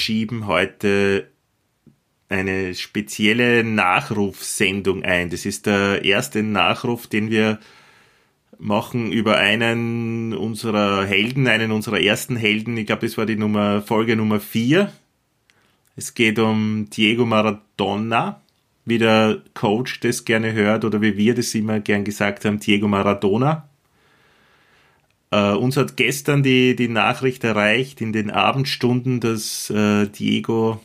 schieben heute eine spezielle Nachrufsendung ein. Das ist der erste Nachruf, den wir machen über einen unserer Helden, einen unserer ersten Helden. Ich glaube, das war die Nummer, Folge Nummer 4. Es geht um Diego Maradona, wie der Coach das gerne hört oder wie wir das immer gern gesagt haben, Diego Maradona. Uh, uns hat gestern die, die Nachricht erreicht in den Abendstunden, dass uh, Diego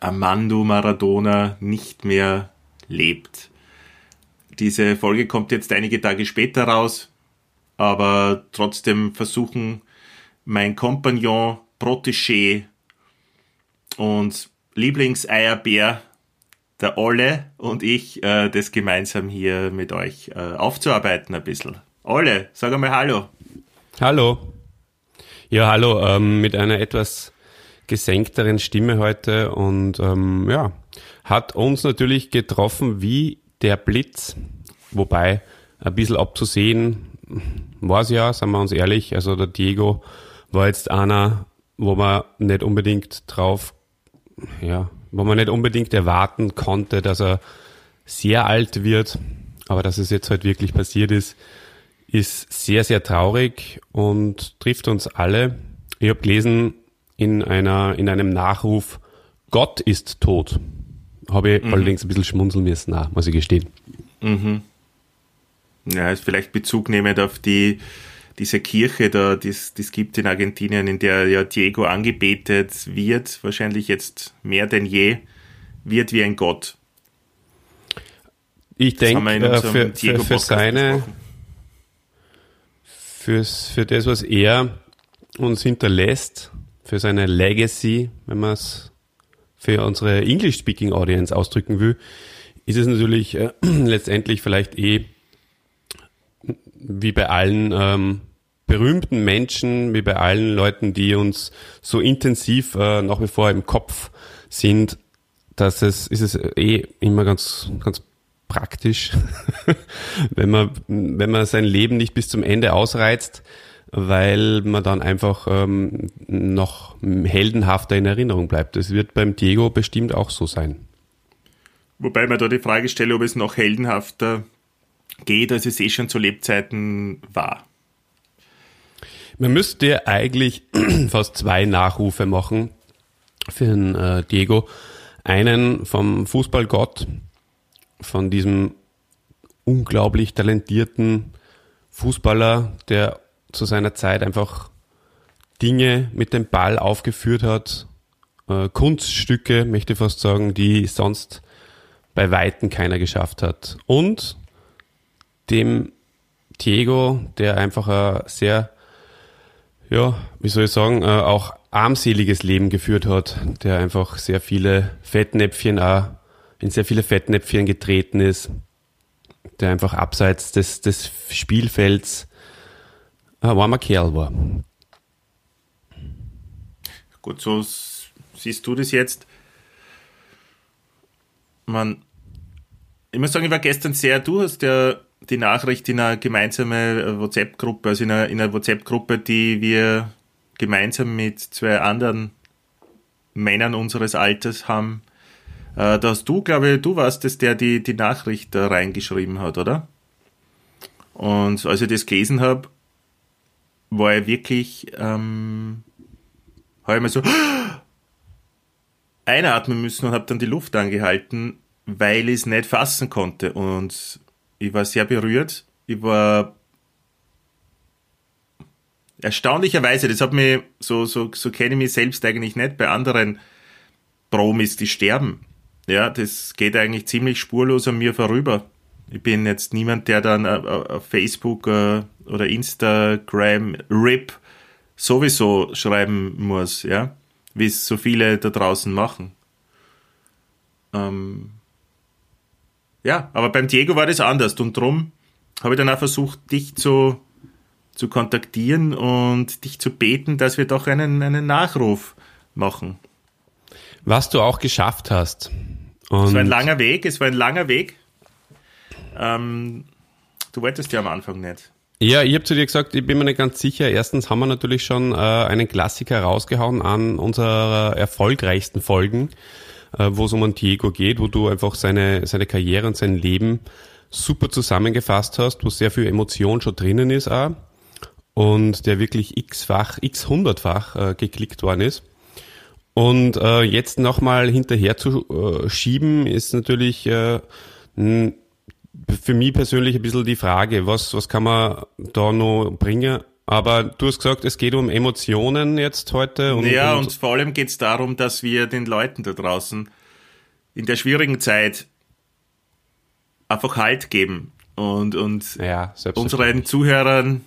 Armando Maradona nicht mehr lebt. Diese Folge kommt jetzt einige Tage später raus, aber trotzdem versuchen mein Kompagnon, Protégé und Lieblingseierbär, der Olle und ich, äh, das gemeinsam hier mit euch äh, aufzuarbeiten ein bisschen. Olle, sag einmal Hallo. Hallo. Ja, hallo, ähm, mit einer etwas gesenkteren Stimme heute und ähm, ja, hat uns natürlich getroffen wie der Blitz, wobei ein bisschen abzusehen war es ja, sagen wir uns ehrlich, also der Diego war jetzt einer, wo man nicht unbedingt drauf, ja, wo man nicht unbedingt erwarten konnte, dass er sehr alt wird, aber dass es jetzt halt wirklich passiert ist, ist sehr, sehr traurig und trifft uns alle. Ich habe gelesen in, einer, in einem Nachruf, Gott ist tot. Habe ich mhm. allerdings ein bisschen schmunzeln müssen, auch, muss ich gestehen. Mhm. Ja, ist vielleicht Bezug nehmend auf die, diese Kirche da, die es gibt in Argentinien, in der ja Diego angebetet wird, wahrscheinlich jetzt mehr denn je, wird wie ein Gott. Ich denke, äh, für, für, für seine, fürs, für das, was er uns hinterlässt, für seine Legacy, wenn man es für unsere English-Speaking Audience ausdrücken will, ist es natürlich äh, letztendlich vielleicht eh wie bei allen ähm, berühmten Menschen, wie bei allen Leuten, die uns so intensiv äh, nach wie vor im Kopf sind, dass es ist es eh immer ganz ganz praktisch, wenn man, wenn man sein Leben nicht bis zum Ende ausreizt, weil man dann einfach ähm, noch heldenhafter in Erinnerung bleibt. Das wird beim Diego bestimmt auch so sein. Wobei man da die Frage stelle, ob es noch heldenhafter geht, als es eh schon zu Lebzeiten war. Man müsste eigentlich fast zwei Nachrufe machen für den äh, Diego. Einen vom Fußballgott, von diesem unglaublich talentierten Fußballer, der zu seiner Zeit einfach Dinge mit dem Ball aufgeführt hat, äh, Kunststücke, möchte ich fast sagen, die sonst bei Weitem keiner geschafft hat. Und dem Diego, der einfach ein sehr, ja, wie soll ich sagen, äh, auch armseliges Leben geführt hat, der einfach sehr viele Fettnäpfchen auch in sehr viele Fettnäpfchen getreten ist, der einfach abseits des, des Spielfelds ein warmer Kerl war. Gut, so siehst du das jetzt. Man, ich muss sagen, ich war gestern sehr, du hast ja die Nachricht in einer gemeinsamen WhatsApp-Gruppe, also in einer, in einer WhatsApp-Gruppe, die wir gemeinsam mit zwei anderen Männern unseres Alters haben äh, da hast du, glaube ich, du warst es, der die, die Nachricht da reingeschrieben hat, oder? Und als ich das gelesen habe, war ich wirklich, ähm, habe ich mir so einatmen müssen und habe dann die Luft angehalten, weil ich es nicht fassen konnte. Und ich war sehr berührt. Ich war erstaunlicherweise, das hat mich, so, so, so kenne ich mich selbst eigentlich nicht bei anderen Promis, die sterben. Ja, das geht eigentlich ziemlich spurlos an mir vorüber. Ich bin jetzt niemand, der dann äh, äh, auf Facebook äh, oder Instagram RIP sowieso schreiben muss, ja, wie es so viele da draußen machen. Ähm ja, aber beim Diego war das anders und drum habe ich dann auch versucht, dich zu, zu kontaktieren und dich zu beten, dass wir doch einen, einen Nachruf machen. Was du auch geschafft hast. Und es war ein langer Weg, es war ein langer Weg. Ähm, du wolltest ja am Anfang nicht. Ja, ich habe zu dir gesagt, ich bin mir nicht ganz sicher. Erstens haben wir natürlich schon äh, einen Klassiker rausgehauen an unserer erfolgreichsten Folgen, äh, wo es um Diego geht, wo du einfach seine, seine Karriere und sein Leben super zusammengefasst hast, wo sehr viel Emotion schon drinnen ist auch und der wirklich x-fach, x-hundertfach äh, geklickt worden ist. Und äh, jetzt nochmal hinterher zu äh, schieben, ist natürlich äh, für mich persönlich ein bisschen die Frage, was, was kann man da noch bringen? Aber du hast gesagt, es geht um Emotionen jetzt heute. Und, ja, und, und vor allem geht es darum, dass wir den Leuten da draußen in der schwierigen Zeit einfach Halt geben und, und ja, unseren Zuhörern,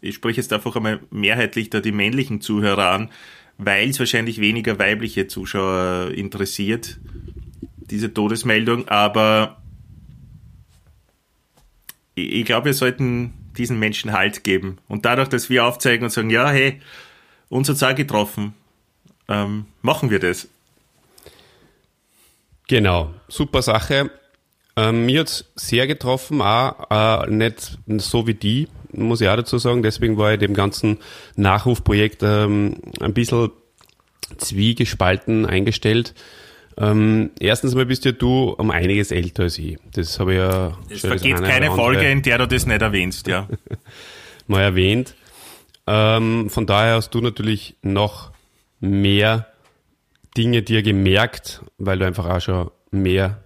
ich spreche jetzt einfach einmal mehrheitlich da die männlichen Zuhörer an, weil es wahrscheinlich weniger weibliche Zuschauer interessiert, diese Todesmeldung, aber ich, ich glaube, wir sollten diesen Menschen Halt geben. Und dadurch, dass wir aufzeigen und sagen, ja, hey, uns hat es getroffen, ähm, machen wir das. Genau, super Sache. Ähm, mir hat's sehr getroffen, auch äh, nicht so wie die, muss ich auch dazu sagen. Deswegen war ich dem ganzen Nachrufprojekt ähm, ein bisschen zwiegespalten eingestellt. Ähm, erstens mal bist ja du um einiges älter als ich. Das habe ich ja Es vergeht keine Folge, in der du das nicht erwähnst, ja. mal erwähnt. Ähm, von daher hast du natürlich noch mehr Dinge dir gemerkt, weil du einfach auch schon mehr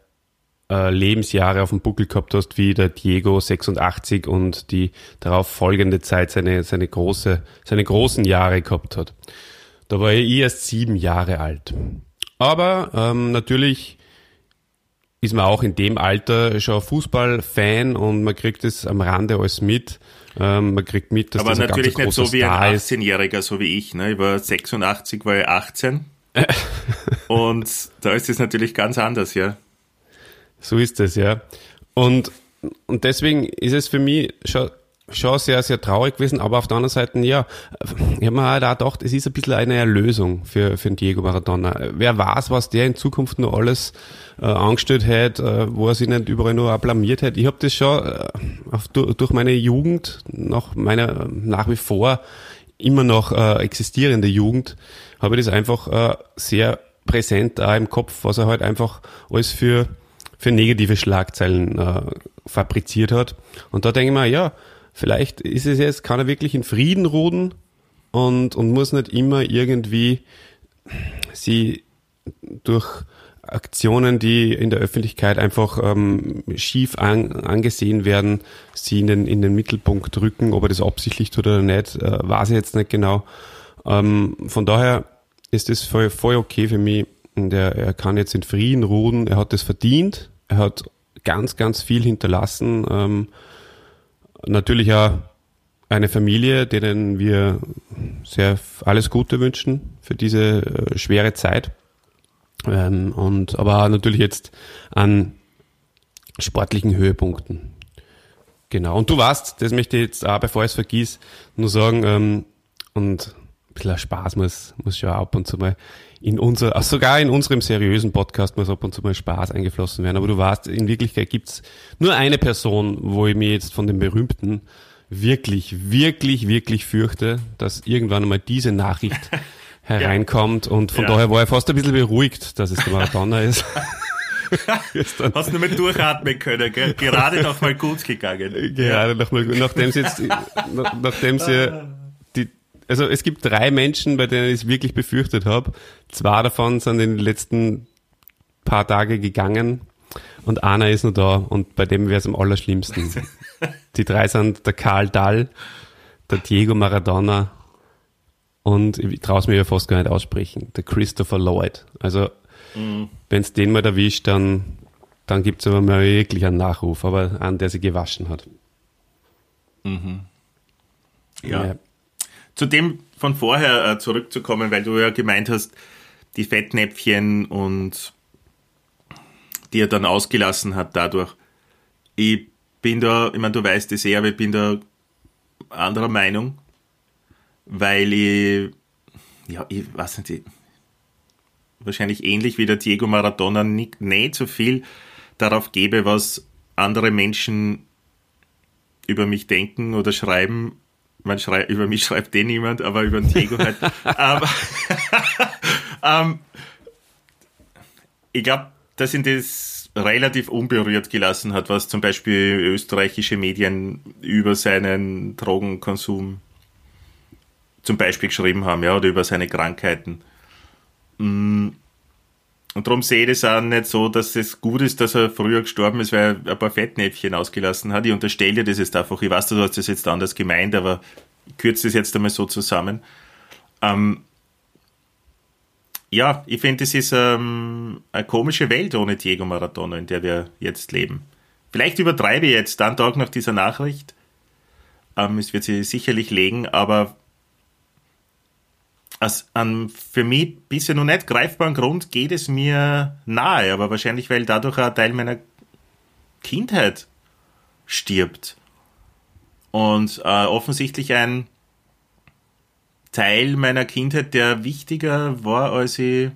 äh, Lebensjahre auf dem Buckel gehabt hast, wie der Diego 86 und die darauf folgende Zeit seine, seine, große, seine großen Jahre gehabt hat. Da war ich erst sieben Jahre alt. Aber ähm, natürlich ist man auch in dem Alter schon Fußballfan und man kriegt es am Rande alles mit. Ähm, man kriegt mit, dass Aber das natürlich ein nicht so wie ein 18-Jähriger, so wie ich. Ne? Ich war 86, war ich 18. und da ist es natürlich ganz anders, ja. So ist es, ja. Und, und deswegen ist es für mich schon, schon sehr, sehr traurig gewesen, aber auf der anderen Seite, ja, ich habe mir halt auch gedacht, es ist ein bisschen eine Erlösung für, für den Diego Maradona. Wer weiß, was der in Zukunft noch alles äh, angestellt hat, äh, wo er sich nicht überall nur blamiert hat. Ich habe das schon äh, auf, durch meine Jugend, nach meiner nach wie vor immer noch äh, existierende Jugend, habe ich das einfach äh, sehr präsent da im Kopf, was er halt einfach alles für für negative Schlagzeilen äh, fabriziert hat. Und da denke ich mir, ja, vielleicht ist es jetzt, kann er wirklich in Frieden ruhen und, und muss nicht immer irgendwie sie durch Aktionen, die in der Öffentlichkeit einfach ähm, schief an, angesehen werden, sie in den, in den Mittelpunkt drücken. Ob er das absichtlich tut oder nicht, äh, weiß ich jetzt nicht genau. Ähm, von daher ist es voll, voll okay für mich, und er, kann jetzt in Frieden ruhen. Er hat es verdient. Er hat ganz, ganz viel hinterlassen. Ähm, natürlich auch eine Familie, denen wir sehr alles Gute wünschen für diese äh, schwere Zeit. Ähm, und aber natürlich jetzt an sportlichen Höhepunkten. Genau. Und du warst, das möchte ich jetzt auch, bevor ich es vergieß, nur sagen, ähm, und ein bisschen Spaß muss, muss schon ab und zu mal in unser, sogar in unserem seriösen Podcast muss ab und zu mal Spaß eingeflossen werden. Aber du weißt, in Wirklichkeit gibt's nur eine Person, wo ich mir jetzt von den Berühmten wirklich, wirklich, wirklich fürchte, dass irgendwann einmal diese Nachricht hereinkommt. Und von ja. daher war ich fast ein bisschen beruhigt, dass es der Maradona ist. Hast du nicht durchatmen können, gell? Gerade noch mal gut gegangen. Gerade noch mal gut. Nachdem sie jetzt, nachdem sie also es gibt drei Menschen, bei denen ich es wirklich befürchtet habe. Zwei davon sind in den letzten paar Tage gegangen und einer ist nur da und bei dem wäre es am allerschlimmsten. Die drei sind der Karl Dall, der Diego Maradona und ich traue es mir ja fast gar nicht aussprechen, der Christopher Lloyd. Also mhm. wenn es den mal erwischt, dann, dann gibt es aber mal wirklich einen Nachruf, aber einen, der sie gewaschen hat. Mhm. Ja. ja zu dem von vorher äh, zurückzukommen, weil du ja gemeint hast, die Fettnäpfchen und die er dann ausgelassen hat dadurch. Ich bin da, ich meine, du weißt es eh, aber ich bin da anderer Meinung, weil ich, ja, ich weiß nicht, wahrscheinlich ähnlich wie der Diego Maradona nicht, nicht so viel darauf gebe, was andere Menschen über mich denken oder schreiben. Man schreibt, über mich schreibt eh niemand, aber über den Diego halt. aber, ähm, ich glaube, dass ihn das relativ unberührt gelassen hat, was zum Beispiel österreichische Medien über seinen Drogenkonsum zum Beispiel geschrieben haben, ja, oder über seine Krankheiten. Mm. Und darum sehe ich das auch nicht so, dass es gut ist, dass er früher gestorben ist, weil er ein paar Fettnäpfchen ausgelassen hat. Ich unterstelle dir das jetzt einfach. Ich weiß, du hast das jetzt anders gemeint, aber ich kürze das jetzt einmal so zusammen. Ähm, ja, ich finde, es ist ähm, eine komische Welt ohne Diego Maradona, in der wir jetzt leben. Vielleicht übertreibe ich jetzt, dann Tag nach dieser Nachricht. Ähm, es wird sie sicherlich legen, aber aus einem für mich bisher noch nicht greifbaren Grund geht es mir nahe, aber wahrscheinlich, weil dadurch ein Teil meiner Kindheit stirbt. Und äh, offensichtlich ein Teil meiner Kindheit, der wichtiger war, als ich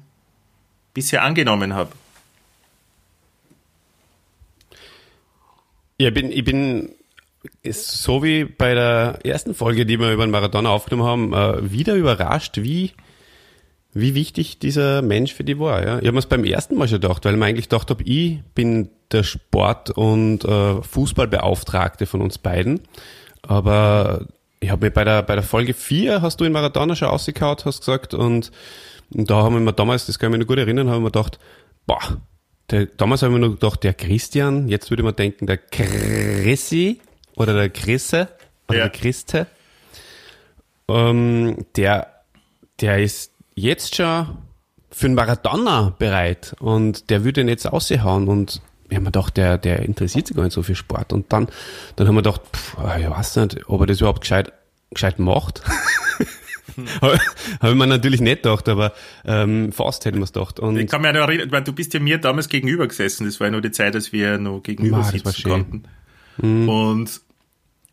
bisher angenommen habe. Ja, ich bin, ich bin ist so wie bei der ersten Folge, die wir über den Maradona aufgenommen haben, äh, wieder überrascht, wie, wie wichtig dieser Mensch für die war. Ja? Ich habe mir es beim ersten Mal schon gedacht, weil mir eigentlich gedacht habe, ich bin der Sport- und äh, Fußballbeauftragte von uns beiden. Aber ich habe mir bei der, bei der Folge 4 hast du in Maradona schon ausgekaut, hast gesagt, und, und da haben wir damals, das kann ich mich noch gut erinnern, haben wir gedacht, boah, der, damals haben wir nur gedacht, der Christian, jetzt würde man denken, der Chrissy, oder der Chrisse oder ja. der Christe, ähm, der, der ist jetzt schon für einen Maradona bereit und der würde ihn jetzt aushauen und wir haben gedacht, der, der interessiert sich gar nicht so für Sport. Und dann, dann haben wir gedacht, pff, ich weiß nicht, ob er das überhaupt gescheit, gescheit macht. Habe ich mir natürlich nicht gedacht, aber ähm, fast hätten wir es gedacht. Und ich kann mich auch noch erinnern, weil du bist ja mir damals gegenüber gesessen. Das war ja nur die Zeit, als wir noch gegenüber Ma, sitzen konnten. Mhm. Und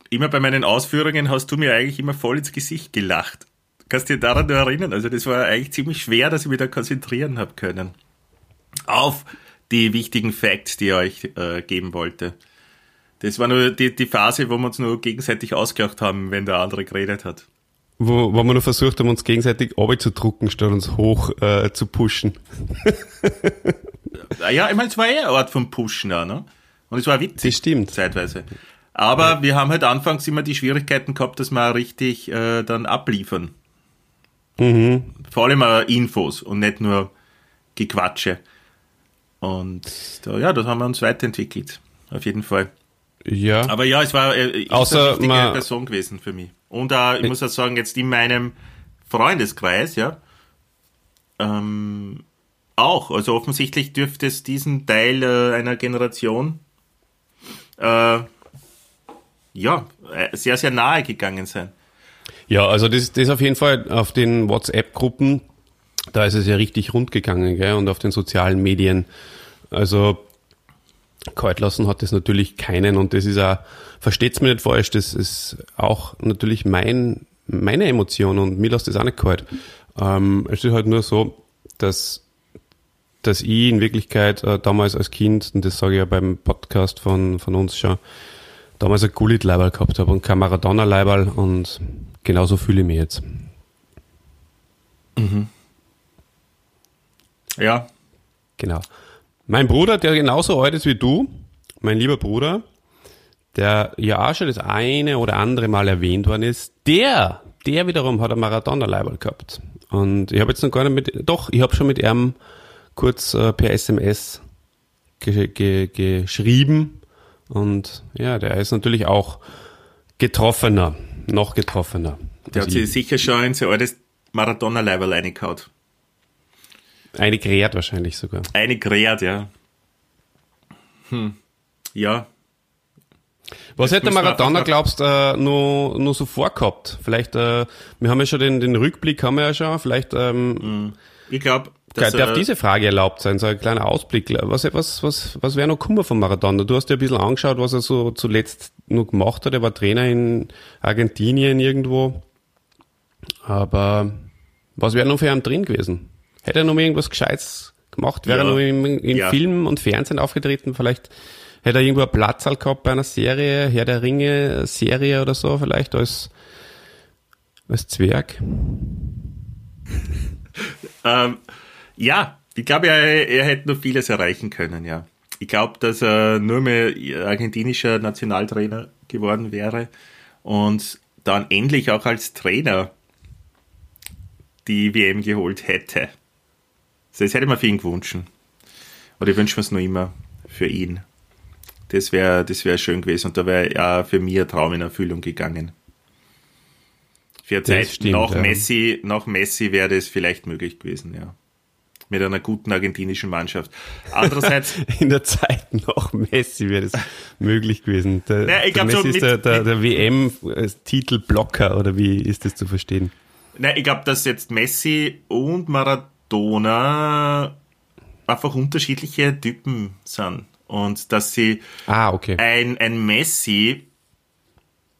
immer bei meinen Ausführungen hast du mir eigentlich immer voll ins Gesicht gelacht. Kannst du dich daran nur erinnern? Also das war eigentlich ziemlich schwer, dass ich mich da konzentrieren habe können. Auf die wichtigen Facts, die ich euch äh, geben wollte. Das war nur die, die Phase, wo wir uns nur gegenseitig ausgelacht haben, wenn der andere geredet hat. Wo, wo wir nur versucht haben, uns gegenseitig zu drucken, statt uns hoch äh, zu pushen. ja, ich meine, es war eher eine Art von Pushen auch, ne? Und es war witzig. Das stimmt. Zeitweise. Aber ja. wir haben halt anfangs immer die Schwierigkeiten gehabt, dass wir richtig äh, dann abliefern. Mhm. Vor allem äh, Infos und nicht nur Gequatsche. Und da, ja, das haben wir uns weiterentwickelt. Auf jeden Fall. Ja. Aber ja, es war äh, Außer eine wichtige Person gewesen für mich. Und äh, ich muss auch sagen, jetzt in meinem Freundeskreis, ja, ähm, auch. Also offensichtlich dürfte es diesen Teil äh, einer Generation äh, ja, äh, sehr, sehr nahe gegangen sein. Ja, also das, das auf jeden Fall auf den WhatsApp-Gruppen, da ist es ja richtig rund gegangen, gell? und auf den sozialen Medien. Also kalt lassen hat das natürlich keinen und das ist auch, versteht's mir nicht falsch, das ist auch natürlich mein, meine Emotion und mir lässt das auch nicht kalt. Ähm, es ist halt nur so, dass, dass ich in Wirklichkeit äh, damals als Kind, und das sage ich ja beim Podcast von, von uns schon, damals ein Gullit-Leiberl gehabt habe und kein Maradona-Leiberl und genauso fühle ich mich jetzt. Mhm. Ja. Genau. Mein Bruder, der genauso alt ist wie du, mein lieber Bruder, der ja auch schon das eine oder andere Mal erwähnt worden ist, der, der wiederum hat ein Maradona-Leiberl gehabt. Und ich habe jetzt noch gar nicht mit, doch, ich habe schon mit ihm kurz äh, per SMS ge ge geschrieben und ja, der ist natürlich auch getroffener, noch getroffener. Der hat sich sicher schon in sein altes Maradona-Level reingehauen. Eine kreiert wahrscheinlich sogar. Eine kreiert, ja. Hm. Ja. Was hätte Maradona, glaubst du, äh, nur, nur so vorgehabt? Vielleicht, äh, wir haben ja schon den, den Rückblick, haben wir ja schon, vielleicht, ähm, hm. ich glaube, das, Darf äh, diese Frage erlaubt sein, so ein kleiner Ausblick? Was, was, was, was wäre noch Kummer von Maradona? Du hast dir ein bisschen angeschaut, was er so zuletzt noch gemacht hat. Er war Trainer in Argentinien irgendwo. Aber was wäre noch für ihn drin gewesen? Hätte er noch irgendwas Gescheites gemacht? Wäre ja. er noch in, in ja. Film und Fernsehen aufgetreten? Vielleicht Hätte er irgendwo einen Platz halt gehabt bei einer Serie, Herr der Ringe Serie oder so, vielleicht als, als Zwerg? ähm, ja, ich glaube, er, er hätte noch vieles erreichen können, ja. Ich glaube, dass er nur mehr argentinischer Nationaltrainer geworden wäre und dann endlich auch als Trainer die WM geholt hätte. Das hätte man für ihn gewünscht. Oder ich wünsche mir es noch immer für ihn. Das wäre das wär schön gewesen und da wäre ja für mich ein Traum in Erfüllung gegangen. Für Zeit stimmt, nach ja. Messi, nach Messi wäre das vielleicht möglich gewesen, ja. Mit einer guten argentinischen Mannschaft. Andererseits. In der Zeit nach Messi wäre das möglich gewesen. Der, naja, ich der Messi so ist der, der, der WM-Titelblocker oder wie ist das zu verstehen? Nein, ich glaube, dass jetzt Messi und Maradona einfach unterschiedliche Typen sind. Und dass sie ah, okay. ein, ein Messi,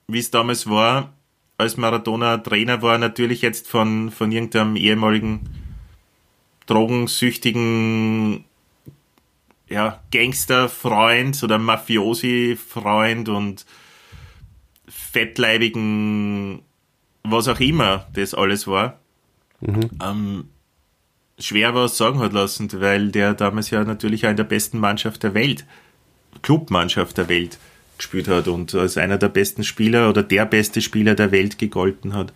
wie es damals war, als Maradona Trainer war, natürlich jetzt von, von irgendeinem ehemaligen drogensüchtigen ja, Gangsterfreund oder Mafiosi-Freund und fettleibigen, was auch immer das alles war, mhm. ähm, schwer was sagen hat lassen, weil der damals ja natürlich auch in der besten Mannschaft der Welt, Clubmannschaft der Welt gespielt hat und als einer der besten Spieler oder der beste Spieler der Welt gegolten hat.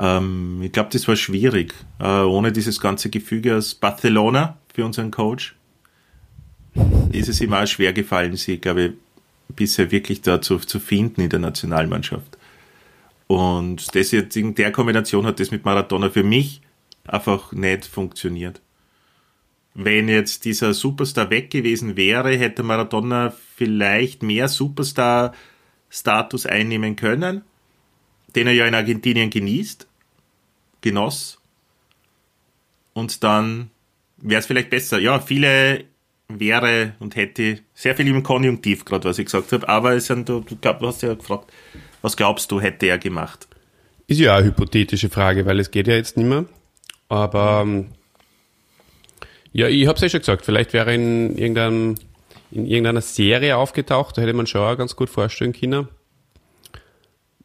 Ähm, ich glaube, das war schwierig, äh, ohne dieses ganze Gefüge aus Barcelona für unseren Coach. Ist es ihm auch schwer gefallen, sie, glaube ich, bisher wirklich dazu zu finden in der Nationalmannschaft. Und das jetzt in der Kombination hat das mit Maradona für mich einfach nicht funktioniert. Wenn jetzt dieser Superstar weg gewesen wäre, hätte Maradona vielleicht mehr Superstar-Status einnehmen können, den er ja in Argentinien genießt, genoss. Und dann wäre es vielleicht besser. Ja, viele wäre und hätte sehr viel im Konjunktiv, gerade was ich gesagt habe, aber es sind, du, du hast ja gefragt, was glaubst du, hätte er gemacht? Ist ja eine hypothetische Frage, weil es geht ja jetzt nicht mehr. Aber ähm, ja, ich habe es ja schon gesagt, vielleicht wäre in, irgendein, in irgendeiner Serie aufgetaucht, da hätte man schon auch ganz gut vorstellen können.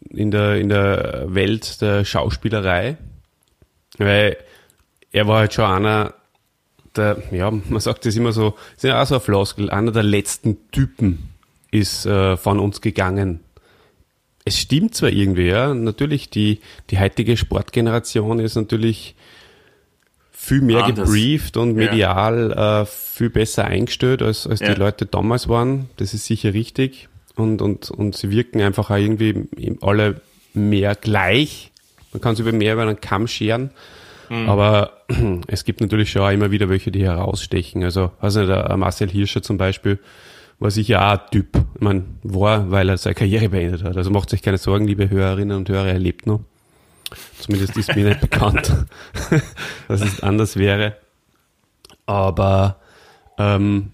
In der, in der Welt der Schauspielerei. Weil er war halt schon einer der, ja, man sagt das immer so, ist ja auch so ein Floskel, einer der letzten Typen ist äh, von uns gegangen. Es stimmt zwar irgendwie, ja, natürlich die, die heutige Sportgeneration ist natürlich viel mehr Anders. gebrieft und medial ja. äh, viel besser eingestellt, als, als ja. die Leute damals waren. Das ist sicher richtig. Und, und, und sie wirken einfach auch irgendwie alle mehr gleich. Man kann sie über mehr über einen Kamm scheren. Mhm. Aber es gibt natürlich schon auch immer wieder welche, die herausstechen. Also, also der Marcel Hirscher zum Beispiel war sicher auch ein Typ. Ich meine, war, weil er seine Karriere beendet hat. Also macht sich keine Sorgen, liebe Hörerinnen und Hörer, er lebt noch. Zumindest ist mir nicht bekannt, dass es anders wäre. Aber ähm,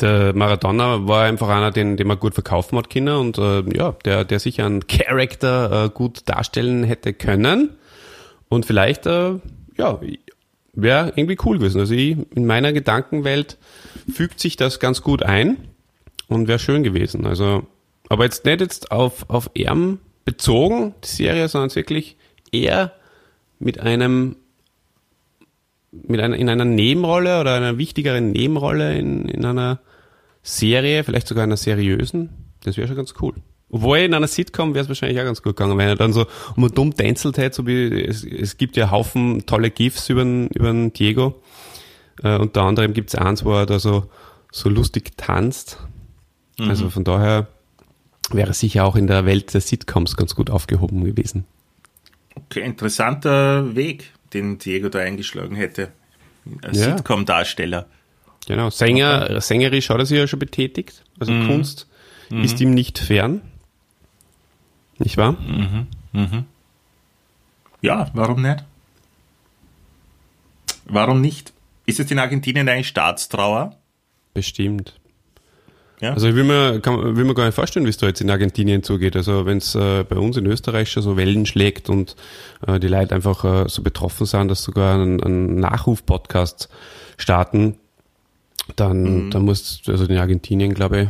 der Maradona war einfach einer, den, den man gut verkaufen hat können und äh, ja, der, der sich einen Charakter äh, gut darstellen hätte können. Und vielleicht, äh, ja, wäre irgendwie cool gewesen. Also ich, in meiner Gedankenwelt fügt sich das ganz gut ein und wäre schön gewesen. Also, aber jetzt nicht jetzt auf, auf Erm bezogen, die Serie, sondern wirklich eher mit einem mit einer, in einer Nebenrolle oder einer wichtigeren Nebenrolle in, in einer Serie, vielleicht sogar einer seriösen. Das wäre schon ganz cool. Obwohl in einer Sitcom wäre es wahrscheinlich auch ganz gut gegangen, wenn er dann so um dumm tänzelt hätte, so wie es, es gibt ja Haufen tolle GIFs über den, Diego. Äh, unter anderem gibt es eins, wo er da so, so lustig tanzt. Mhm. Also von daher wäre sicher auch in der Welt der Sitcoms ganz gut aufgehoben gewesen. Okay, interessanter Weg, den Diego da eingeschlagen hätte. Als ja. Sitcom-Darsteller. Genau, Sänger, okay. sängerisch hat er sich ja schon betätigt. Also mhm. Kunst mhm. ist ihm nicht fern. Nicht wahr? Mhm. Mhm. Ja, warum nicht? Warum nicht? Ist es in Argentinien eine Staatstrauer? Bestimmt. Ja. Also ich will mir, kann, will mir gar nicht vorstellen, wie es da jetzt in Argentinien zugeht. Also wenn es äh, bei uns in Österreich schon so Wellen schlägt und äh, die Leute einfach äh, so betroffen sind, dass sogar einen, einen Nachruf-Podcast starten, dann, Mhm. dann muss, also in Argentinien, glaube ich,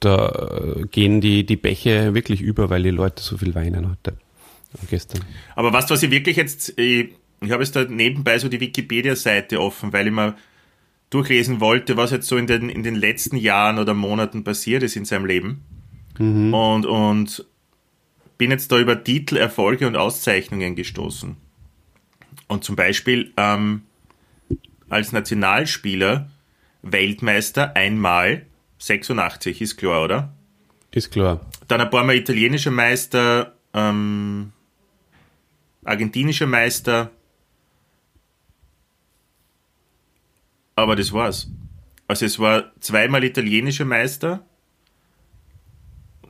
da gehen die, die Bäche wirklich über, weil die Leute so viel weinen heute. Gestern. Aber was, was ich wirklich jetzt, ich, ich habe jetzt da nebenbei so die Wikipedia-Seite offen, weil ich mal durchlesen wollte, was jetzt so in den, in den letzten Jahren oder Monaten passiert ist in seinem Leben. Und, und bin jetzt da über Titel, Erfolge und Auszeichnungen gestoßen. Und zum Beispiel ähm, als Nationalspieler Weltmeister einmal 86, ist klar, oder? Ist klar. Dann ein paar Mal italienischer Meister, ähm, argentinischer Meister. Aber das war's. Also es war zweimal italienischer Meister,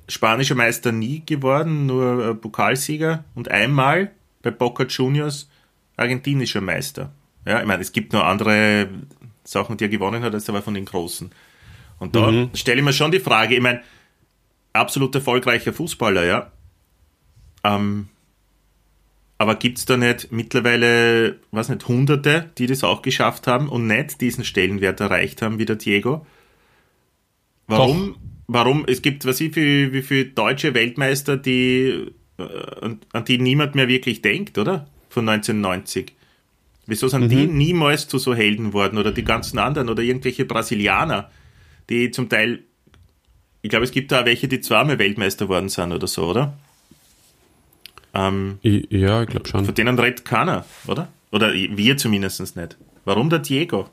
spanischer Meister nie geworden, nur äh, Pokalsieger und einmal bei Boca Juniors argentinischer Meister. Ja, ich meine, es gibt noch andere Sachen, die er gewonnen hat, als aber von den Großen. Und da stelle ich mir schon die Frage, ich meine, absolut erfolgreicher Fußballer, ja. Ähm, aber gibt's da nicht mittlerweile, was nicht, Hunderte, die das auch geschafft haben und nicht diesen Stellenwert erreicht haben wie der Diego? Warum? Warum? Es gibt, was ich, wie, wie viele deutsche Weltmeister, die, äh, an, an die niemand mehr wirklich denkt, oder? Von 1990. Wieso sind die niemals zu so Helden worden oder die ganzen anderen oder irgendwelche Brasilianer, die zum Teil ich glaube, es gibt da welche, die zweimal Weltmeister worden sind oder so, oder? Ähm, ja, ich glaube schon. von denen redet keiner, oder? Oder wir zumindest nicht. Warum der Diego?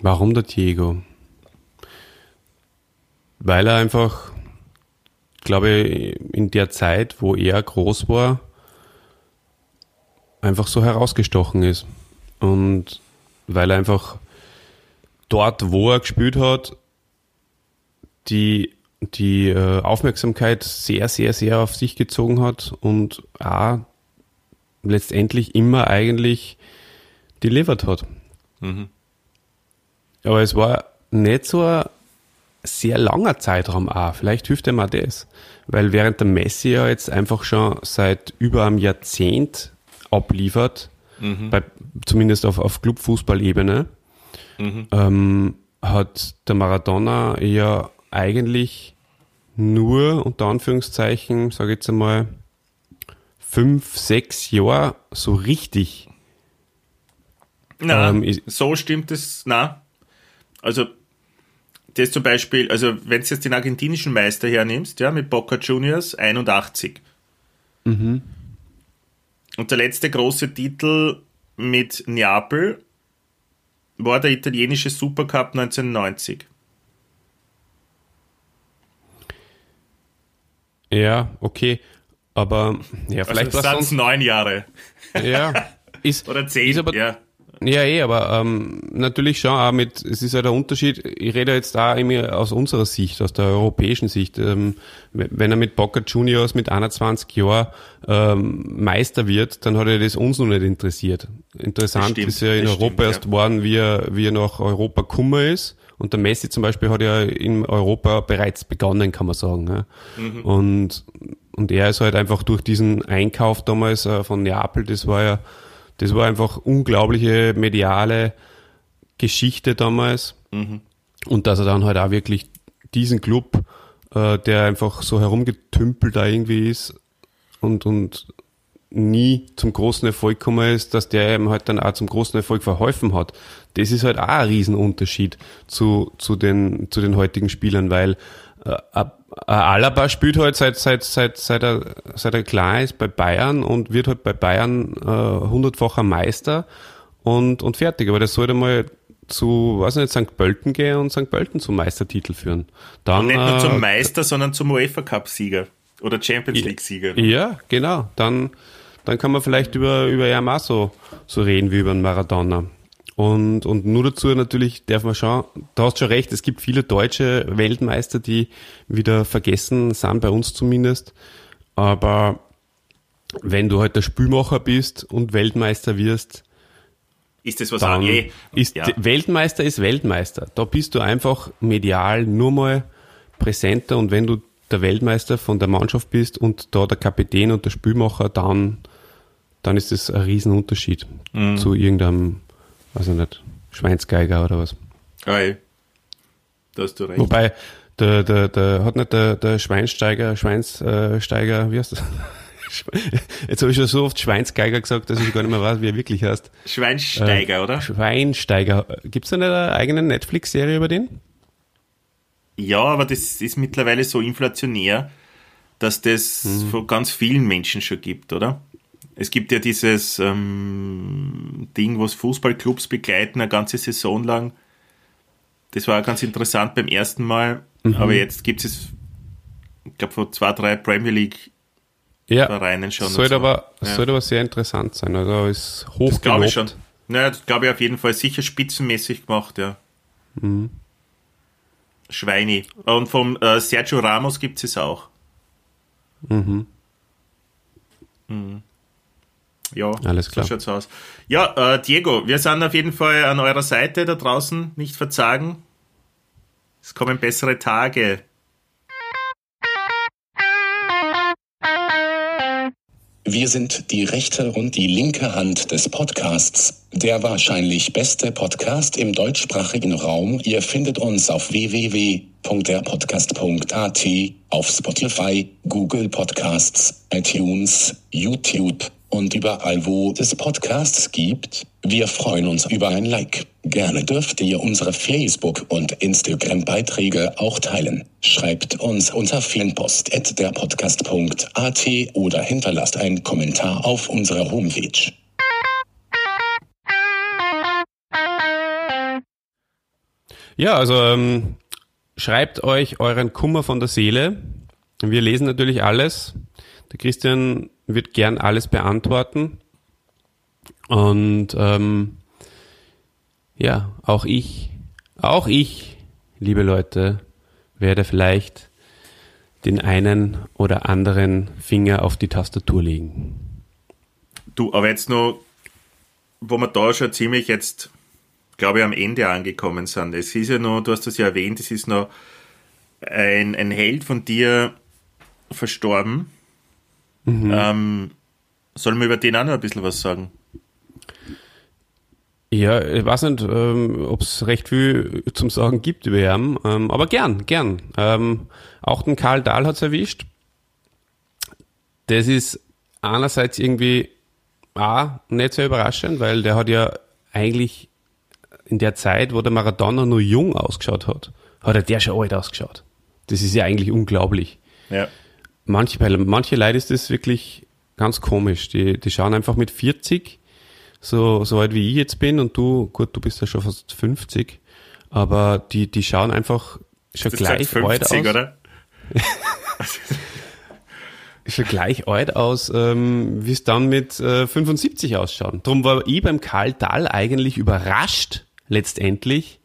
Warum der Diego? Weil er einfach, glaube ich, in der Zeit, wo er groß war, einfach so herausgestochen ist. Und weil er einfach dort, wo er gespielt hat, die, die äh, Aufmerksamkeit sehr, sehr, sehr auf sich gezogen hat und auch letztendlich immer eigentlich delivered hat. Aber es war nicht so ein sehr langer Zeitraum auch. Vielleicht hilft ihm auch das. Weil während der Messi ja jetzt einfach schon seit über einem Jahrzehnt abliefert, bei, zumindest auf, auf Clubfußballebene, ähm, hat der Maradona ja eigentlich nur, unter Anführungszeichen, sage ich jetzt einmal, fünf, sechs Jahre so richtig Na, Ähm, so stimmt es, na. Also, das zum Beispiel, also, wenn du jetzt den argentinischen Meister hernimmst, ja, mit Boca Juniors, 81. Mhm. Und der letzte große Titel mit Neapel war der italienische Supercup 1990. Ja, okay. Aber ja, vielleicht also, war das es neun Jahre. ja, ist, Oder zehn, ist aber, ja. Ja, eh, aber ähm, natürlich schon auch mit, es ist ja der Unterschied, ich rede jetzt da immer aus unserer Sicht, aus der europäischen Sicht. Ähm, wenn er mit Boca Juniors mit 21 Jahren ähm, Meister wird, dann hat er das uns noch nicht interessiert. Interessant stimmt, ist ja in Europa stimmt, erst ja. geworden, wie er, wie er nach Europa gekommen ist. Und der Messi zum Beispiel hat ja in Europa bereits begonnen, kann man sagen. Ja. Mhm. Und, und er ist halt einfach durch diesen Einkauf damals äh, von Neapel, das war ja, das war einfach unglaubliche mediale Geschichte damals. Mhm. Und dass er dann halt auch wirklich diesen Club, äh, der einfach so herumgetümpelt da irgendwie ist und, und nie zum großen Erfolg gekommen ist, dass der ihm halt dann auch zum großen Erfolg verholfen hat. Das ist halt auch ein Riesenunterschied zu, zu, den, zu den heutigen Spielern, weil Alaba spielt halt seit, seit, seit, seit, er, seit er klein ist bei Bayern und wird halt bei Bayern äh, hundertfacher Meister und, und fertig. Aber das sollte mal zu, weiß nicht, St. Pölten gehen und St. Pölten zum Meistertitel führen. Dann, Nicht nur äh, zum Meister, sondern zum UEFA Cup-Sieger. Oder Champions League-Sieger. ja, genau. Dann, dann kann man vielleicht über, über Yamaha so, so reden wie über einen Maradona. Und, und nur dazu natürlich darf man schauen, du hast schon recht, es gibt viele deutsche Weltmeister, die wieder vergessen sind, bei uns zumindest. Aber wenn du halt der Spielmacher bist und Weltmeister wirst, Ist das was dann an? Eh, ist ja. Weltmeister ist Weltmeister. Da bist du einfach medial nur mal präsenter und wenn du der Weltmeister von der Mannschaft bist und da der Kapitän und der Spielmacher, dann, dann ist das ein Riesenunterschied Mhm. zu irgendeinem, weiß ich nicht, Schweinsgeiger oder was. Ei. Da hast du recht. Wobei, der, der, der hat nicht der, der Schweinsteiger, Schweinssteiger, wie heißt das? Jetzt habe ich schon so oft Schweinsgeiger gesagt, dass ich gar nicht mehr weiß, wie er wirklich heißt. Schweinsteiger, Äh, oder? Schweinsteiger. Gibt es da nicht eine eigene Netflix-Serie über den? Ja, aber das ist mittlerweile so inflationär, dass das Mhm. von ganz vielen Menschen schon gibt, oder? Es gibt ja dieses ähm, Ding, was Fußballclubs begleiten, eine ganze Saison lang. Das war ganz interessant beim ersten Mal, Mhm. aber jetzt gibt es, ich glaube, von zwei, drei Premier League Ja. Vereinen schon. Sollte so. aber, Ja. sollte aber sehr interessant sein. Also ist Das glaube ich schon. Naja, das glaube ich auf jeden Fall sicher spitzenmäßig gemacht, ja. Mhm. Schweini. Und vom äh, Sergio Ramos gibt es auch. Mhm. Mhm. Ja, Alles klar. so schaut's aus. Ja, äh, Diego, wir sind auf jeden Fall an eurer Seite da draußen. Nicht verzagen. Es kommen bessere Tage. Wir sind die rechte und die linke Hand des Podcasts, der wahrscheinlich beste Podcast im deutschsprachigen Raum. Ihr findet uns auf www.derpodcast.at, auf Spotify, Google Podcasts, iTunes, YouTube und überall, wo es Podcasts gibt. Wir freuen uns über ein Like. Gerne dürft ihr unsere Facebook- und Instagram-Beiträge auch teilen. Schreibt uns unter fanpost.derpodcast.at oder hinterlasst einen Kommentar auf unserer Homepage. Ja, also ähm, schreibt euch euren Kummer von der Seele. Wir lesen natürlich alles. Der Christian wird gern alles beantworten. Und ähm, ja, auch ich, auch ich, liebe Leute, werde vielleicht den einen oder anderen Finger auf die Tastatur legen. Du, aber jetzt noch, wo wir da schon ziemlich jetzt, glaube ich, am Ende angekommen sind. Es ist ja noch, du hast das ja erwähnt, es ist noch ein, ein Held von dir verstorben. Ähm, sollen wir über den auch noch ein bisschen was sagen? Ja, ich weiß nicht, ähm, ob es recht viel zum Sagen gibt über ihn, ähm, aber gern, gern. Ähm, auch den Karl Dahl hat's erwischt. Das ist einerseits irgendwie auch nicht so überraschend, weil der hat ja eigentlich in der Zeit, wo der Maradona nur jung ausgeschaut hat, hat er der schon alt ausgeschaut. Das ist ja eigentlich unglaublich. Ja. Manche, manche Leute ist das wirklich ganz komisch. Die, die schauen einfach mit 40, so, so alt wie ich jetzt bin und du, gut, du bist ja schon fast 50, aber die, die schauen einfach schon Das sagt gleich alt 50, aus. oder? Schon gleich alt aus, ähm, wie es dann mit äh, 75 ausschaut. Darum war ich beim Karl Dahl eigentlich überrascht, letztendlich,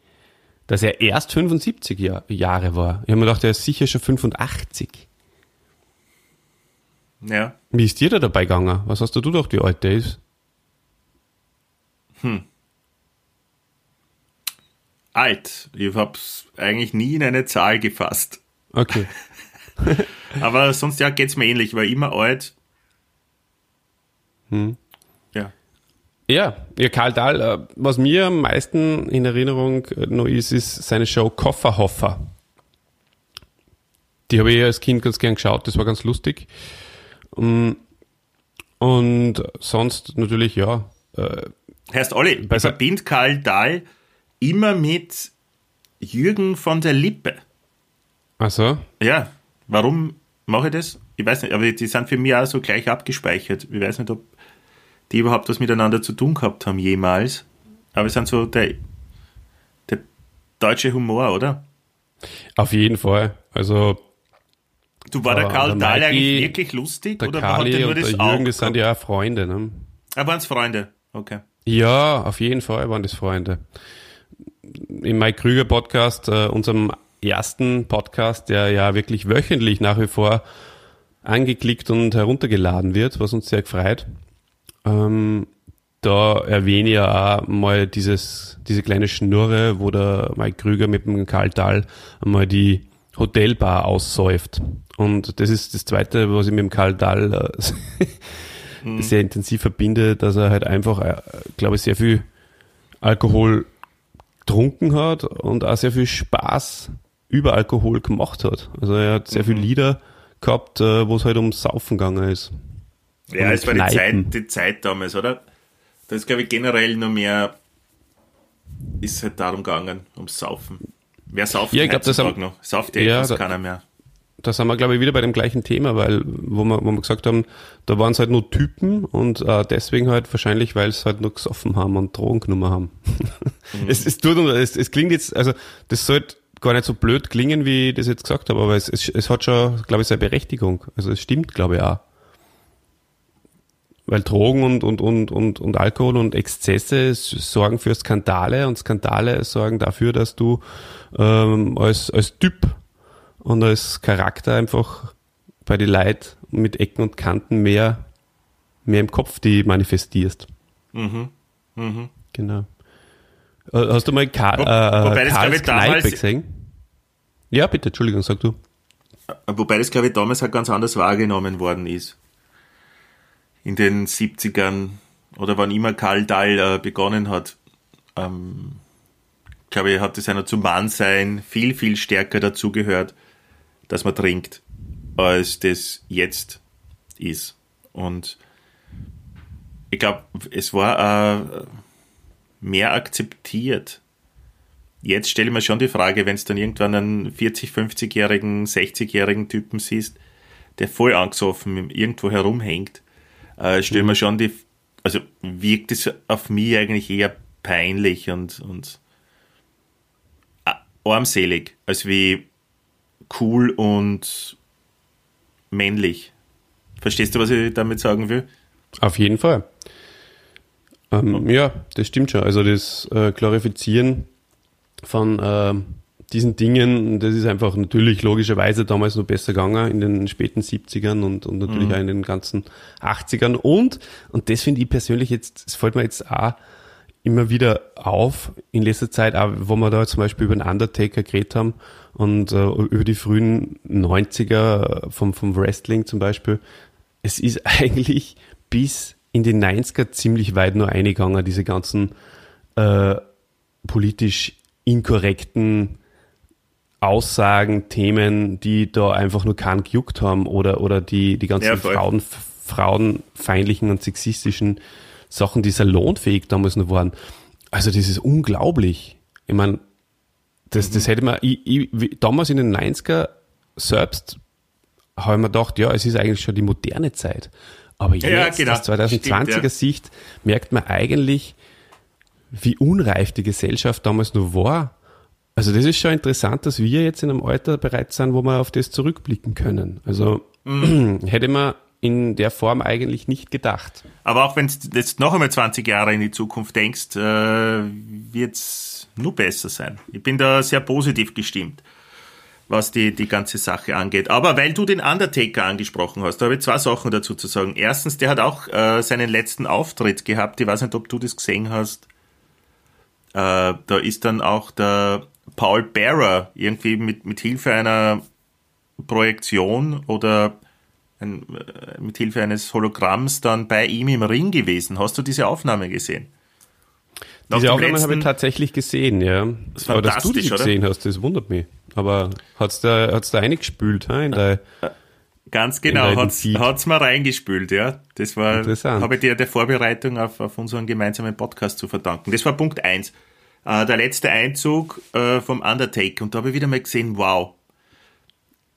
dass er erst 75 Jahr, Jahre war. Ich habe mir gedacht, er ist sicher schon 85. Ja. Wie ist dir da dabei gegangen? Was hast du gedacht, wie alt der ist? Alt. Ich hab's eigentlich nie in eine Zahl gefasst. Okay. Aber sonst ja geht's mir ähnlich. Ich war immer alt. Hm. Ja. Ja, ja, Karl Dahl, äh, was mir am meisten in Erinnerung äh, noch ist, ist seine Show Kofferhoffer. Die habe ich als Kind ganz gern geschaut, das war ganz lustig. Mm, Und sonst natürlich, ja, äh, Heißt Olli, verbinde Karl Dahl immer mit Jürgen von der Lippe. also, Ja, warum mache ich das? Ich weiß nicht, aber die sind für mich auch so gleich abgespeichert. Ich weiß nicht, ob die überhaupt was miteinander zu tun gehabt haben jemals. Aber es sind so der, der deutsche Humor, oder? auf jeden Fall. Also, Du war der Karl der Dahl eigentlich wirklich lustig der oder hat Kali er nur und der das Jürgen, das sind ja auch Freunde, ne? Ah, waren es Freunde? Okay. Ja, auf jeden Fall waren das Freunde. Im Mike Krüger Podcast, äh, unserem ersten Podcast, der ja wirklich wöchentlich nach wie vor angeklickt und heruntergeladen wird, was uns sehr gefreut. Ähm, da erwähne ich ja auch mal dieses, diese kleine Schnurre, wo der Mike Krüger mit dem Karl Dahl einmal die Hotelbar aussäuft. Und das ist das Zweite, was ich mit dem Karl Dahl äh, sehr intensiv verbinde, dass er halt einfach, äh, glaube ich, sehr viel Alkohol getrunken hat und auch sehr viel Spaß über Alkohol gemacht hat. Also er hat sehr mhm. viele Lieder gehabt, äh, wo es halt ums Saufen gegangen ist. Ja, es war die Zeit, die Zeit damals, oder? Da ist, glaube ich, generell noch mehr, ist halt darum gegangen, ums Saufen. Wer sauft ja, ich glaub, das haben, noch? Sauft ja, da, keiner mehr. Da sind wir, glaube ich, wieder bei dem gleichen Thema, weil, wo wir, wo wir gesagt haben, da waren es halt nur Typen und äh, deswegen halt wahrscheinlich, weil es halt nur gesoffen haben und Drogen genommen haben. Mhm. es, es, tut, es, es klingt jetzt, also das sollte gar nicht so blöd klingen, wie ich das jetzt gesagt habe, aber es, es, es hat schon, glaube ich, seine Berechtigung. Also es stimmt, glaube ich, auch. Weil Drogen und, und, und, und, und Alkohol und Exzesse sorgen für Skandale und Skandale sorgen dafür, dass du ähm, als, als Typ und als Charakter einfach bei den Leid mit Ecken und Kanten mehr, mehr im Kopf die manifestierst. Mhm. Mhm. Genau. Äh, hast du mal Karl, Wo, äh, Karls Kneipe gesehen? Ja, bitte, Entschuldigung, sag du. Wobei das, glaube ich, damals halt ganz anders wahrgenommen worden ist. In den 70ern oder wann immer Karl Dahl äh, begonnen hat, ähm, glaube ich, hat es einer zum Mannsein viel, viel stärker dazugehört, dass man trinkt, als das jetzt ist. Und ich glaube, es war äh, mehr akzeptiert. Jetzt stelle ich mir schon die Frage, wenn es dann irgendwann einen 40, 50-jährigen, 60-jährigen Typen siehst, der voll angesoffen irgendwo herumhängt, äh, stelle mhm. mir schon die, also wirkt es auf mich eigentlich eher peinlich und, und armselig, als wie cool und männlich. Verstehst du, was ich damit sagen will? Auf jeden Fall. Ähm, ja, das stimmt schon. Also das äh, Glorifizieren von äh, diesen Dingen, das ist einfach natürlich logischerweise damals noch besser gegangen in den späten 70ern und, und natürlich mhm. auch in den ganzen 80ern. Und, und das finde ich persönlich jetzt, es fällt mir jetzt auch immer wieder auf, in letzter Zeit, auch, wo wir da zum Beispiel über den Undertaker geredet haben und äh, über die frühen 90er vom, vom Wrestling zum Beispiel. Es ist eigentlich bis in den 90er ziemlich weit nur eingegangen, diese ganzen äh, politisch inkorrekten Aussagen, Themen, die da einfach nur keinen gejuckt haben oder, oder die, die ganzen ja, Frauen, frauenfeindlichen und sexistischen Sachen, die salonfähig damals noch waren. Also das ist unglaublich. Ich meine, das, das mhm. hätte man, ich, ich, damals in den 90er selbst habe ich mir gedacht, ja, es ist eigentlich schon die moderne Zeit. Aber jetzt, ja, genau. aus 2020er Stimmt, ja. Sicht, merkt man eigentlich, wie unreif die Gesellschaft damals noch war. Also das ist schon interessant, dass wir jetzt in einem Alter bereit sind, wo wir auf das zurückblicken können. Also mhm. hätte man in der Form eigentlich nicht gedacht. Aber auch wenn du jetzt noch einmal 20 Jahre in die Zukunft denkst, äh, wird es nur besser sein. Ich bin da sehr positiv gestimmt was die, die ganze Sache angeht. Aber weil du den Undertaker angesprochen hast, da habe ich zwei Sachen dazu zu sagen. Erstens, der hat auch äh, seinen letzten Auftritt gehabt. Ich weiß nicht, ob du das gesehen hast. Äh, da ist dann auch der Paul Bearer irgendwie mit, mit Hilfe einer Projektion oder ein, äh, mit Hilfe eines Hologramms dann bei ihm im Ring gewesen. Hast du diese Aufnahme gesehen? Diese Aufnahme habe ich tatsächlich gesehen, ja. Das Aber dass du die gesehen oder? hast, das wundert mich. Aber hat's da, hat's da eingespült, in der, Ganz genau, hat's, hat's mal reingespült, ja. Das war, habe ich dir der Vorbereitung auf, auf unseren gemeinsamen Podcast zu verdanken. Das war Punkt eins. Äh, der letzte Einzug äh, vom Undertaker. Und da habe ich wieder mal gesehen, wow,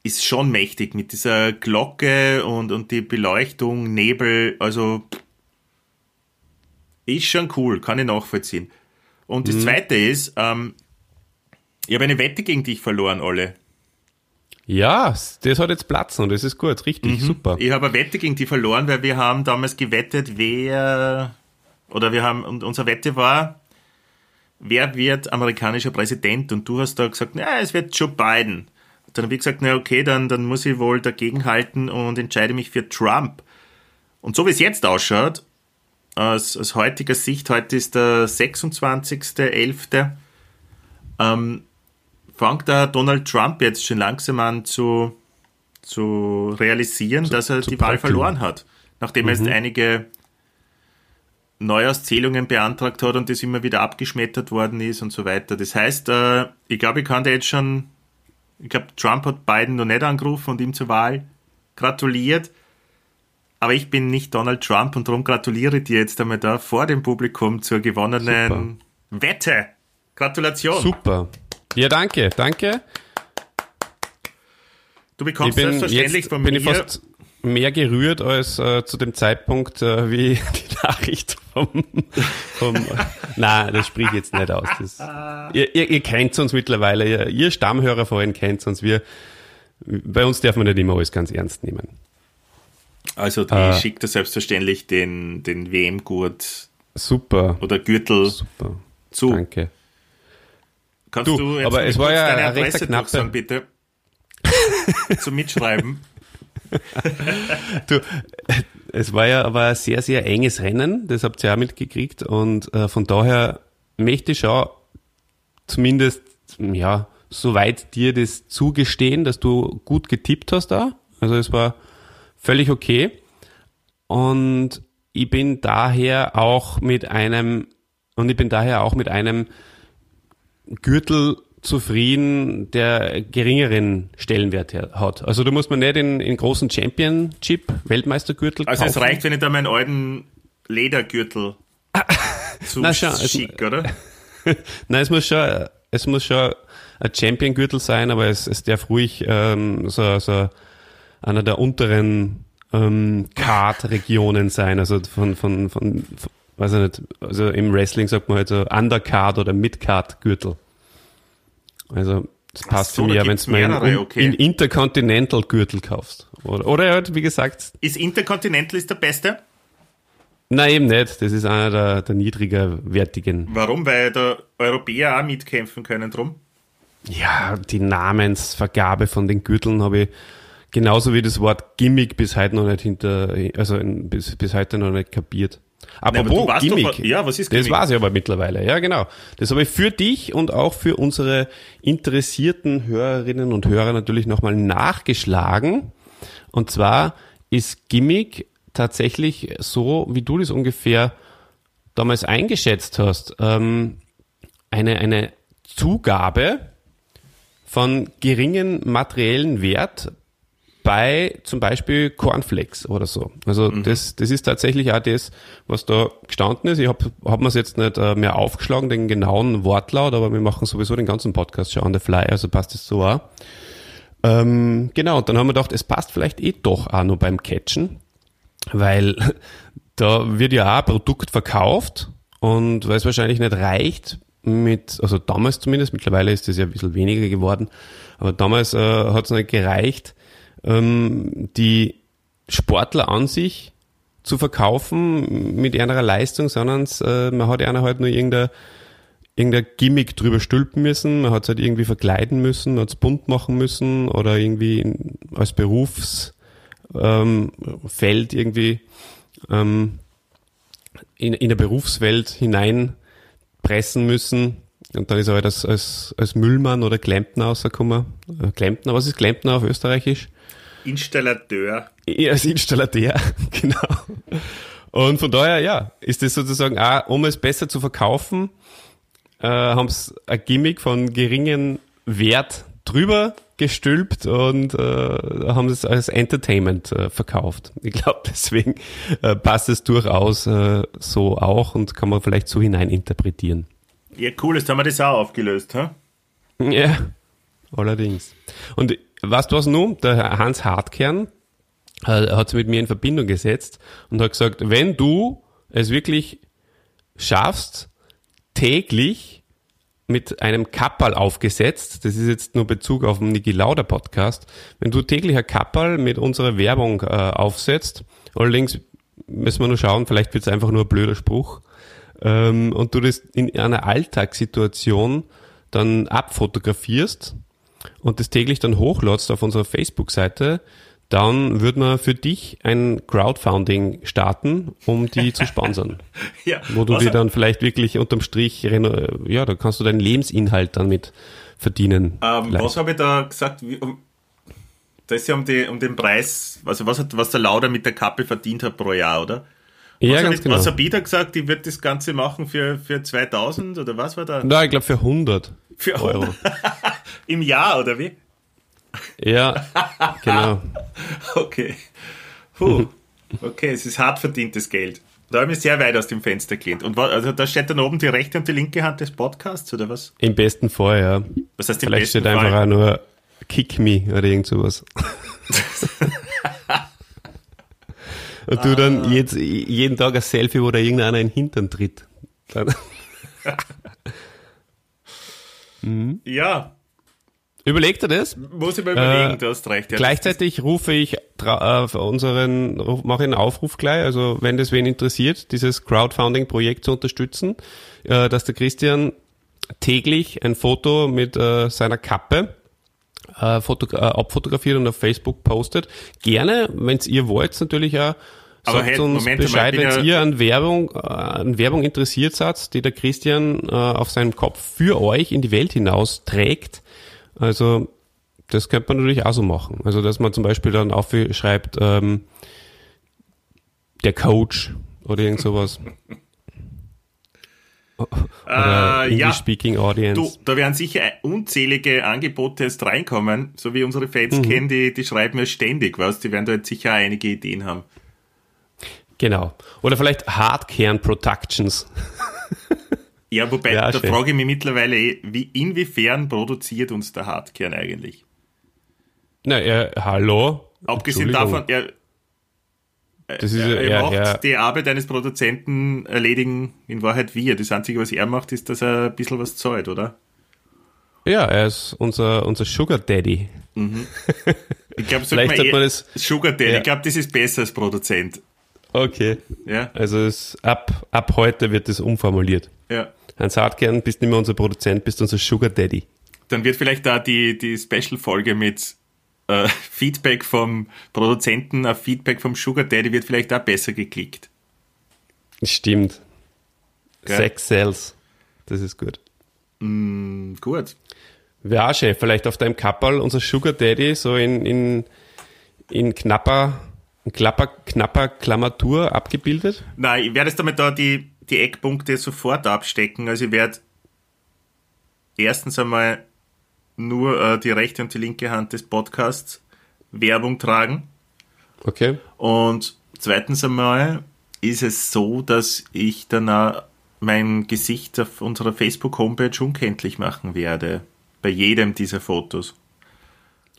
ist schon mächtig mit dieser Glocke und, und die Beleuchtung, Nebel, also ist schon cool, kann ich nachvollziehen. Und das mhm. zweite ist, ähm, ich habe eine Wette gegen dich verloren, Olle. Ja, das hat jetzt Platz und das ist gut, richtig, mhm. super. Ich habe eine Wette gegen dich verloren, weil wir haben damals gewettet, wer, oder wir haben, und unsere Wette war, wer wird amerikanischer Präsident? Und du hast da gesagt, na, es wird Joe Biden. Dann habe ich gesagt, na okay, dann, dann muss ich wohl dagegenhalten und entscheide mich für Trump. Und so wie es jetzt ausschaut, aus, aus heutiger Sicht, heute ist der 26.11., ähm, fängt der Donald Trump jetzt schon langsam an zu, zu realisieren, zu, dass er die Wahl verloren hat. Nachdem mhm. er jetzt einige Neuauszählungen beantragt hat und das immer wieder abgeschmettert worden ist und so weiter. Das heißt, äh, ich glaube, ich kann da jetzt schon, ich glaube, Trump hat Biden noch nicht angerufen und ihm zur Wahl gratuliert. Aber ich bin nicht Donald Trump und darum gratuliere ich dir jetzt einmal da vor dem Publikum zur gewonnenen Super. Wette. Gratulation. Super. Ja, danke, danke. Du bekommst selbstverständlich jetzt, von mir. Mehr gerührt als äh, zu dem Zeitpunkt, äh, wie die Nachricht vom. vom Nein, das sprich ich jetzt nicht aus. Das, ihr, ihr, ihr kennt uns mittlerweile, ihr, ihr Stammhörer vorhin kennt uns. Wir, bei uns darf man nicht immer alles ganz ernst nehmen. Also, die äh, schickt er selbstverständlich den, den WM-Gurt. Super. Oder Gürtel super. zu. Danke. Kannst du, du aber es war ja deine Adresse knappe... Sagen, bitte? Zum Mitschreiben. du, es war ja aber ein sehr, sehr enges Rennen, das habt ihr auch mitgekriegt und äh, von daher möchte ich schon zumindest, ja, soweit dir das zugestehen, dass du gut getippt hast da. Also es war völlig okay. Und ich bin daher auch mit einem, und ich bin daher auch mit einem Gürtel zufrieden, der geringeren Stellenwert hat. Also da muss man nicht in, in großen Championship Weltmeistergürtel Also kaufen. es reicht, wenn ich da meinen alten Ledergürtel zu Na, schon, schick, oder? Nein, es muss schon, es muss schon ein Champion-Gürtel sein, aber es, es darf ruhig ähm, so, so einer der unteren ähm, Card-Regionen sein, also von, von, von, von, weiß ich nicht, also im Wrestling sagt man halt so Undercard oder Midcard-Gürtel. Also das passt so, für mich, wenn du mal einen okay. in Intercontinental-Gürtel kaufst. Oder, oder halt, wie gesagt. Ist Intercontinental ist der beste? Nein, eben nicht. Das ist einer der, der niedrigerwertigen. Warum? Weil da Europäer auch mitkämpfen können drum? Ja, die Namensvergabe von den Gürteln habe ich genauso wie das Wort Gimmick bis heute noch nicht hinter, also bis, bis heute noch nicht kapiert. Apropos Nein, Gimmick. Doch, ja, was ist Gimmick? Das weiß ich aber mittlerweile. Ja, genau. Das habe ich für dich und auch für unsere interessierten Hörerinnen und Hörer natürlich nochmal nachgeschlagen. Und zwar ist Gimmick tatsächlich so, wie du das ungefähr damals eingeschätzt hast, ähm, eine, eine Zugabe von geringen materiellen Wert bei zum Beispiel Cornflakes oder so. Also mhm. das, das ist tatsächlich auch das, was da gestanden ist. Ich habe hab mir es jetzt nicht äh, mehr aufgeschlagen, den genauen Wortlaut, aber wir machen sowieso den ganzen Podcast schon on the fly, also passt es so auch. Ähm, genau, und dann haben wir gedacht, es passt vielleicht eh doch auch noch beim Catchen, weil da wird ja auch ein Produkt verkauft und weil es wahrscheinlich nicht reicht, mit, also damals zumindest, mittlerweile ist es ja ein bisschen weniger geworden, aber damals äh, hat es nicht gereicht, ähm, die Sportler an sich zu verkaufen mit einer Leistung, sondern äh, man hat einer halt nur irgendein, irgendein Gimmick drüber stülpen müssen, man hat es halt irgendwie verkleiden müssen, man hat es bunt machen müssen oder irgendwie in, als Berufsfeld ähm, irgendwie ähm, in, in der Berufswelt hineinpressen müssen. Und dann ist er halt als, als, als Müllmann oder Klempner rausgekommen. Äh, Klempner, was ist Klempner auf Österreichisch? Installateur. Ja, als Installateur, genau. Und von daher, ja, ist das sozusagen auch, um es besser zu verkaufen, äh, haben sie ein Gimmick von geringen Wert drüber gestülpt und äh, haben es als Entertainment äh, verkauft. Ich glaube, deswegen äh, passt es durchaus äh, so auch und kann man vielleicht so hineininterpretieren. Ja, cool, jetzt haben wir das auch aufgelöst, ha? Ja, allerdings. Und weißt du was nun? Der Hans Hartkern äh, hat sich mit mir in Verbindung gesetzt und hat gesagt, wenn du es wirklich schaffst, täglich mit einem Kappal aufgesetzt, das ist jetzt nur Bezug auf den Niki Lauder Podcast, wenn du täglich ein Kappal mit unserer Werbung äh, aufsetzt, allerdings müssen wir nur schauen, vielleicht wird es einfach nur ein blöder Spruch, ähm, und du das in einer Alltagssituation dann abfotografierst und das täglich dann hochladst auf unserer Facebook-Seite, dann würde man für dich ein Crowdfunding starten, um die zu sponsern. ja, wo du dir dann vielleicht wirklich unterm Strich, ja, da kannst du deinen Lebensinhalt dann mit verdienen. Ähm, was habe ich da gesagt? Wie, um, das ist ja um, die, um den Preis, also was, hat, was der Lauder mit der Kappe verdient hat pro Jahr, oder? Ja, was, ganz hat, genau. was hat Ida gesagt, die wird das Ganze machen für, für 2000 oder was war da? Na, ich glaube für 100 Für Euro. 100 im Jahr oder wie? Ja, genau. Okay. Puh. Okay, es ist hart verdientes Geld. Da habe ich sehr weit aus dem Fenster gelehnt. Und also da steht dann oben die rechte und die linke Hand des Podcasts, oder was? Im besten Fall, ja. Was heißt im Vielleicht besten steht einfach Fall? auch nur Kick me oder irgend sowas. Und du Ah. dann jetzt, jeden Tag ein Selfie, wo da irgendeiner in den Hintern tritt. Dann, Ja, überlegt er das? muss ich mal überlegen, Äh, du hast recht. Ja, Gleichzeitig rufe ich äh, unseren, mache einen Aufruf gleich, also wenn das wen interessiert, dieses Crowdfunding-Projekt zu unterstützen, äh, dass der Christian täglich ein Foto mit äh, seiner Kappe äh, äh, abfotografiert und auf Facebook postet. Gerne, wenn ihr wollt, natürlich auch Aber sagt hey, uns Moment Bescheid, wenn ja- ihr an Werbung, äh, an Werbung interessiert seid, die der Christian äh, auf seinem Kopf für euch in die Welt hinaus trägt. Also das könnte man natürlich auch so machen. Also dass man zum Beispiel dann aufschreibt, ähm, der Coach oder irgend sowas. Oder Äh, ja. English Speaking Audience. Du, da werden sicher unzählige Angebote jetzt reinkommen, so wie unsere Fans Mhm. kennen, die, die schreiben ja ständig was, die werden da jetzt sicher einige Ideen haben. Genau. Oder vielleicht Hardkern Productions. Ja, wobei, Ja, da schön. frage ich mich mittlerweile, eh, wie, inwiefern produziert uns der Hardkern eigentlich? Na, äh, hallo? Abgesehen davon, er, das ist er, er macht ja, die Arbeit eines Produzenten erledigen in Wahrheit wir. Das Einzige, was er macht, ist, dass er ein bisschen was zahlt, oder? ja, er ist unser, unser Sugar Daddy. Ich glaube, Sugar Daddy, Ja. ich glaube, das ist besser als Produzent. Okay. Ja, Also es, ab, ab heute wird das umformuliert. ja. Hans Hartkern, bist nicht mehr unser Produzent, bist unser Sugar Daddy. Dann wird vielleicht da die, die Special-Folge mit äh, Feedback vom Produzenten auf Feedback vom Sugar Daddy wird vielleicht auch besser geklickt. Stimmt. Gell? Sex Cells. Das ist gut. Hm, gut. Wäre schön, vielleicht auf deinem Kapperl unser Sugar Daddy so in, in, in knapper, klapper, knapper Klammertur abgebildet. Nein, ich werde jetzt damit da die, die Eckpunkte sofort abstecken. Also ich werde erstens einmal nur äh, die rechte und die linke Hand des Podcasts Werbung tragen. Okay. Und zweitens einmal ist es so, dass ich dann auch mein Gesicht auf unserer Facebook-Homepage unkenntlich machen werde. Bei jedem dieser Fotos.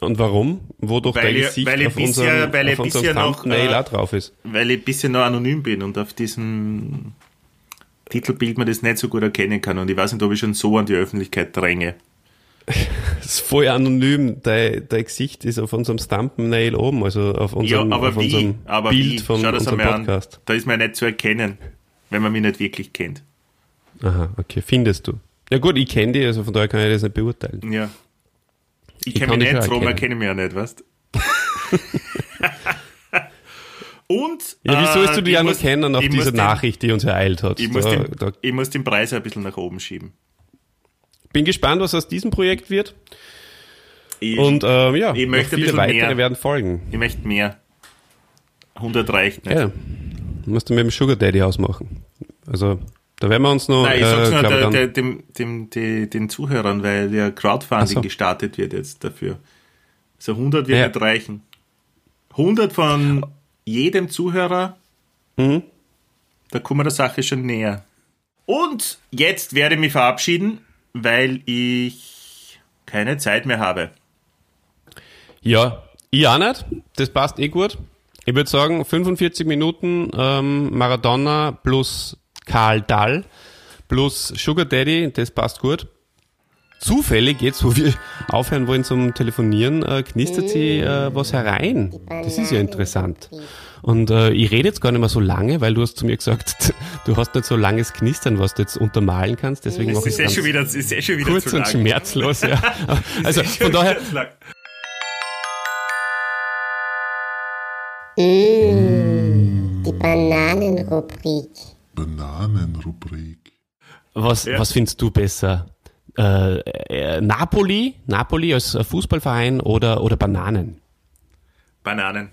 Und warum? Wodurch Weil dein Gesicht weil auf bisher- unserem, weil auf unserem bisher noch, Thumbnail äh, drauf ist. Weil ich ein bisschen noch anonym bin und auf diesem Titelbild man das nicht so gut erkennen kann. Und ich weiß nicht, ob ich schon so an die Öffentlichkeit dränge. Das ist voll anonym. Dein, dein Gesicht ist auf unserem Thumbnail oben, also auf unserem, ja, aber auf wie? unserem Aber Bild wie? von Schau das unserem einmal an. Podcast. Da ist man ja nicht zu erkennen, wenn man mich nicht wirklich kennt. Aha, okay, findest du. Ja gut, ich kenne die, also von daher kann ich das nicht beurteilen. Ja. Ich, Ich kenne mich nicht, auch Roma kenne mich ja nicht, weißt Und Ja, wie sollst du die äh, ja muss- kennen auf ich muss diese den- Nachricht, die uns ereilt hat? Ich muss, Da, den, da, ich muss den Preis ein bisschen nach oben schieben. bin gespannt, was aus diesem Projekt wird. Ich, Und ähm, ja, ich möchte viele weitere mehr. werden folgen. ich möchte mehr. 100 reicht nicht. Ja, musst du mit dem Sugar Daddy ausmachen. Also da werden wir uns noch, Nein, ich sag's äh, nur ich, der, der, dem, dem, die, den Zuhörern, weil ja Crowdfunding so. gestartet wird jetzt dafür. So 100 wird Ja. nicht reichen. 100 von jedem Zuhörer, Mhm. da kommen wir der Sache schon näher. Und jetzt werde ich mich verabschieden, weil ich keine Zeit mehr habe. Ja, ich auch nicht. Das passt eh gut. Ich würde sagen, 45 Minuten ähm, Maradona plus Karl Dall plus Sugar Daddy, das passt gut. Zufällig, jetzt wo wir aufhören wollen zum Telefonieren, äh, knistert sie äh, was herein. Das ist ja interessant. Und äh, ich rede jetzt gar nicht mehr so lange, weil du hast zu mir gesagt, du hast nicht so langes Knistern, was du jetzt untermalen kannst. Deswegen Das mache ich ist eh es schon wieder, das ist eh schon wieder kurz zu und lang. schmerzlos. Ja. Also eh von daher, lang. Die Bananenrubrik. Bananenrubrik. Was, Ja. was findest du besser? Äh, äh, Napoli, Napoli als Fußballverein oder, oder Bananen? Bananen.